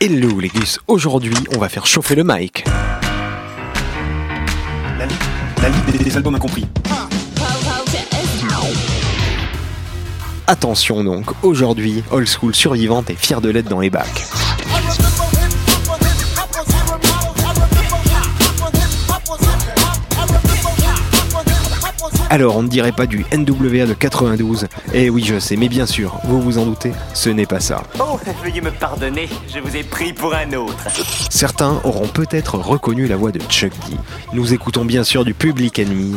Hello les gus, aujourd'hui on va faire chauffer le mic. La, li- la liste des, des albums incompris. Attention donc, aujourd'hui, Old School survivante est fière de l'être dans les bacs. Alors on ne dirait pas du NWA de 92, eh oui je sais, mais bien sûr, vous vous en doutez, ce n'est pas ça. Oh, veuillez me pardonner, je vous ai pris pour un autre. Certains auront peut-être reconnu la voix de Chuck D. Nous écoutons bien sûr du Public Enemy,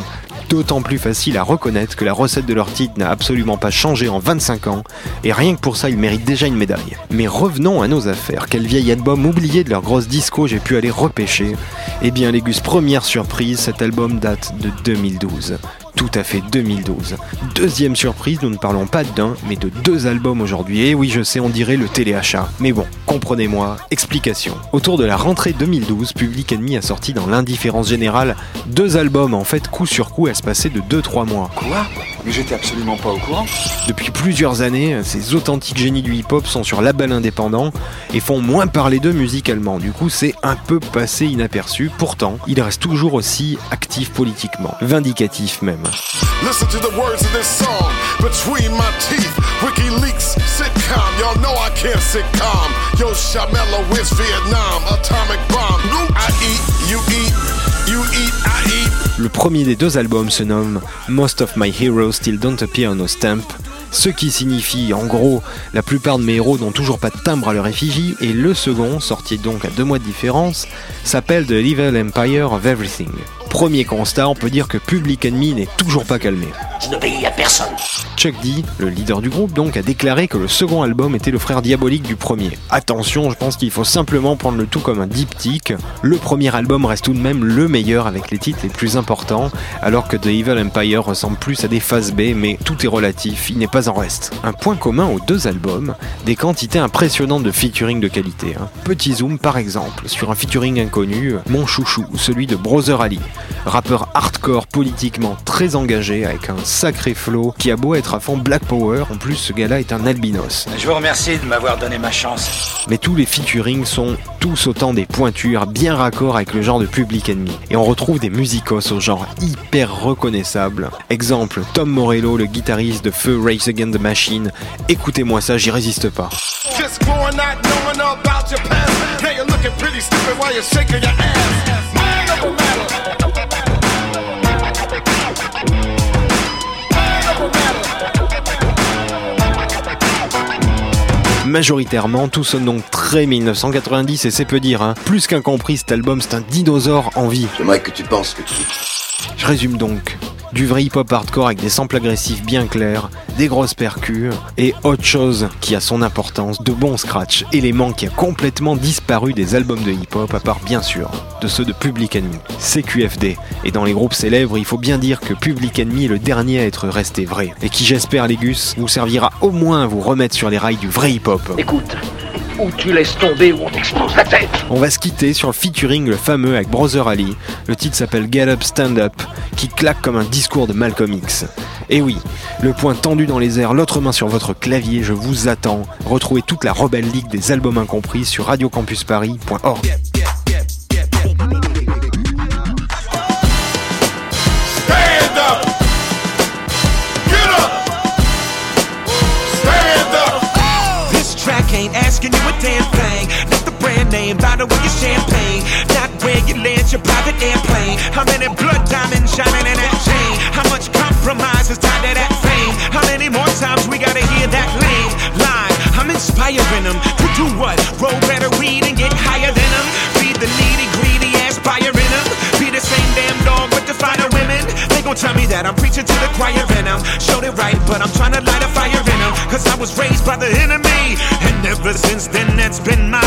d'autant plus facile à reconnaître que la recette de leur titre n'a absolument pas changé en 25 ans, et rien que pour ça ils méritent déjà une médaille. Mais revenons à nos affaires, quel vieil album oublié de leur grosse disco j'ai pu aller repêcher Eh bien les gus, première surprise, cet album date de 2012. Tout à fait 2012. Deuxième surprise, nous ne parlons pas d'un, mais de deux albums aujourd'hui. Et oui, je sais, on dirait le téléachat. Mais bon, comprenez-moi, explication. Autour de la rentrée 2012, Public Enemy a sorti dans l'indifférence générale deux albums, en fait, coup sur coup, espacés de 2-3 mois. Quoi? Mais j'étais absolument pas au courant. Depuis plusieurs années, ces authentiques génies du hip-hop sont sur label indépendant et font moins parler d'eux musicalement. Du coup, c'est un peu passé inaperçu. Pourtant, ils restent toujours aussi actifs politiquement, vindicatifs même. Le premier des deux albums se nomme Most of My Heroes Still Don't Appear on Stamp, ce qui signifie en gros la plupart de mes héros n'ont toujours pas de timbre à leur effigie, et le second, sorti donc à deux mois de différence, s'appelle The Evil Empire of Everything. Premier constat, on peut dire que Public Enemy n'est toujours pas calmé. Je n'obéis à personne. Chuck D, le leader du groupe donc, a déclaré que le second album était le frère diabolique du premier. Attention, je pense qu'il faut simplement prendre le tout comme un diptyque. Le premier album reste tout de même le meilleur avec les titres les plus importants, alors que The Evil Empire ressemble plus à des phases B, mais tout est relatif, il n'est pas en reste. Un point commun aux deux albums, des quantités impressionnantes de featuring de qualité. hein. Petit zoom par exemple, sur un featuring inconnu, mon chouchou, celui de Brother Ali, rappeur hardcore politiquement très engagé avec un sacré flow qui a beau être à fond Black Power, en plus ce gars-là est un albinos. Je vous remercie de m'avoir donné ma chance. Mais tous les featuring sont tous autant des pointures bien raccord avec le genre de Public Enemy. Et on retrouve des musicos au genre hyper reconnaissable. Exemple, Tom Morello, le guitariste de Feu Race Against the Machine. Écoutez-moi ça, j'y résiste pas. Just going not knowing about your past. Now you're looking pretty stupid while you're shaking your ass. Majoritairement, tout sonne donc très 1990 et c'est peu dire. Hein. Plus qu'incompris, cet album, c'est un dinosaure en vie. J'aimerais que tu penses que tu... Je résume donc. Du vrai hip-hop hardcore avec des samples agressifs bien clairs, des grosses percus et autre chose qui a son importance, de bons scratch, élément qui a complètement disparu des albums de hip-hop à part bien sûr de ceux de Public Enemy, CQFD. Et dans les groupes célèbres, il faut bien dire que Public Enemy est le dernier à être resté vrai et qui j'espère les gus vous servira au moins à vous remettre sur les rails du vrai hip-hop. Écoute, tu laisses tomber ou on la tête. On va se quitter sur le featuring le fameux avec Brother Ali. Le titre s'appelle Get Up Stand Up, qui claque comme un discours de Malcolm X. Et oui, le poing tendu dans les airs, l'autre main sur votre clavier, je vous attends. Retrouvez toute la Rebelle League des albums incompris sur radiocampusparis.org. of champagne. Not where you land your private airplane. How many blood diamonds shining in that chain? How much compromise is tied to that fame? How many more times we gotta hear that lame line? I'm inspiring them to do what? Roll better weed and get higher than them. Feed the needy, greedy, aspiring them. Be the same damn dog with the finer women. They gon' tell me that I'm preaching to the choir and I'm showed it right, but I'm trying to light a fire in them. Cause I was raised by the enemy. And ever since then, that's been my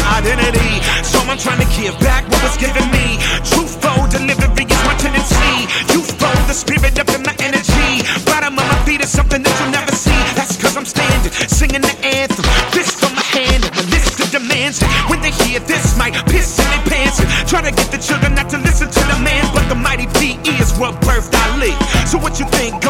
give back what was given me. Truthful delivery is my tendency. Youthful, the spirit up in my energy. Bottom of my feet is something that you'll never see. That's cause I'm standing, singing the anthem. Fist on my hand, and the list of demands. When they hear this, might piss in their pants. Try to get the children not to listen to the man. But the mighty PE is what birthed Ali. So what you think?